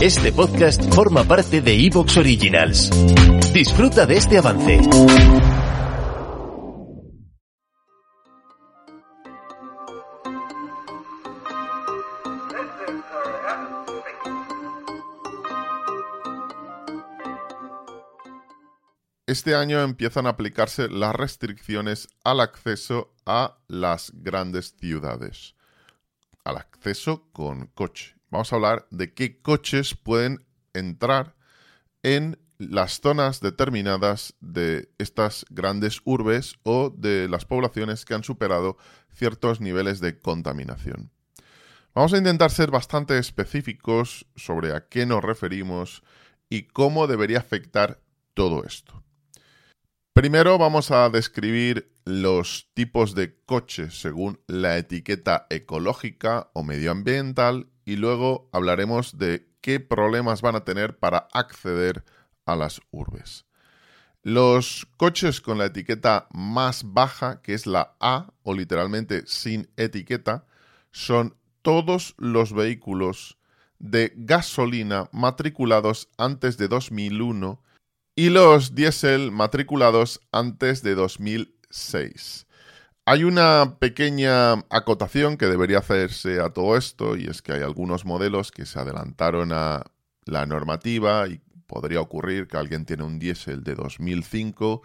Este podcast forma parte de Evox Originals. Disfruta de este avance. Este año empiezan a aplicarse las restricciones al acceso a las grandes ciudades. Al acceso con coche. Vamos a hablar de qué coches pueden entrar en las zonas determinadas de estas grandes urbes o de las poblaciones que han superado ciertos niveles de contaminación. Vamos a intentar ser bastante específicos sobre a qué nos referimos y cómo debería afectar todo esto. Primero vamos a describir los tipos de coches según la etiqueta ecológica o medioambiental y luego hablaremos de qué problemas van a tener para acceder a las urbes. Los coches con la etiqueta más baja, que es la A o literalmente sin etiqueta, son todos los vehículos de gasolina matriculados antes de 2001 y los diésel matriculados antes de 2006. Hay una pequeña acotación que debería hacerse a todo esto y es que hay algunos modelos que se adelantaron a la normativa y podría ocurrir que alguien tiene un diésel de 2005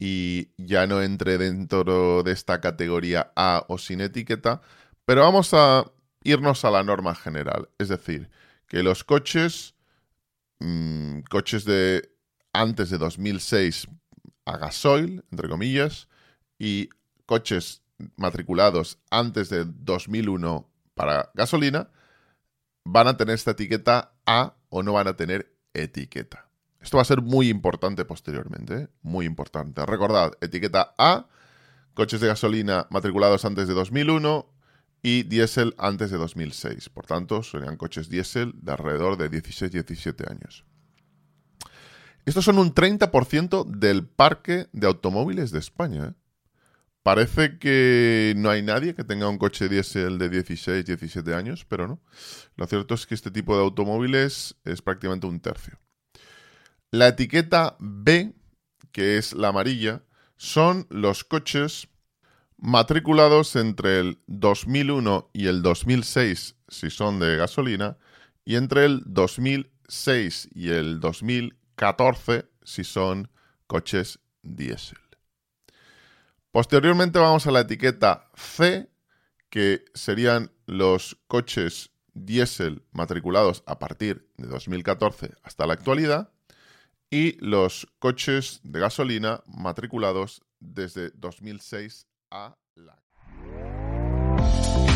y ya no entre dentro de esta categoría A o sin etiqueta, pero vamos a irnos a la norma general, es decir, que los coches, mm, coches de antes de 2006 a gasoil, entre comillas, y coches matriculados antes de 2001 para gasolina, van a tener esta etiqueta A o no van a tener etiqueta. Esto va a ser muy importante posteriormente, ¿eh? muy importante. Recordad, etiqueta A, coches de gasolina matriculados antes de 2001 y diésel antes de 2006. Por tanto, serían coches diésel de alrededor de 16-17 años. Estos son un 30% del parque de automóviles de España. ¿eh? Parece que no hay nadie que tenga un coche diésel de 16, 17 años, pero no. Lo cierto es que este tipo de automóviles es prácticamente un tercio. La etiqueta B, que es la amarilla, son los coches matriculados entre el 2001 y el 2006 si son de gasolina y entre el 2006 y el 2000 14 si son coches diésel. Posteriormente vamos a la etiqueta C, que serían los coches diésel matriculados a partir de 2014 hasta la actualidad y los coches de gasolina matriculados desde 2006 a la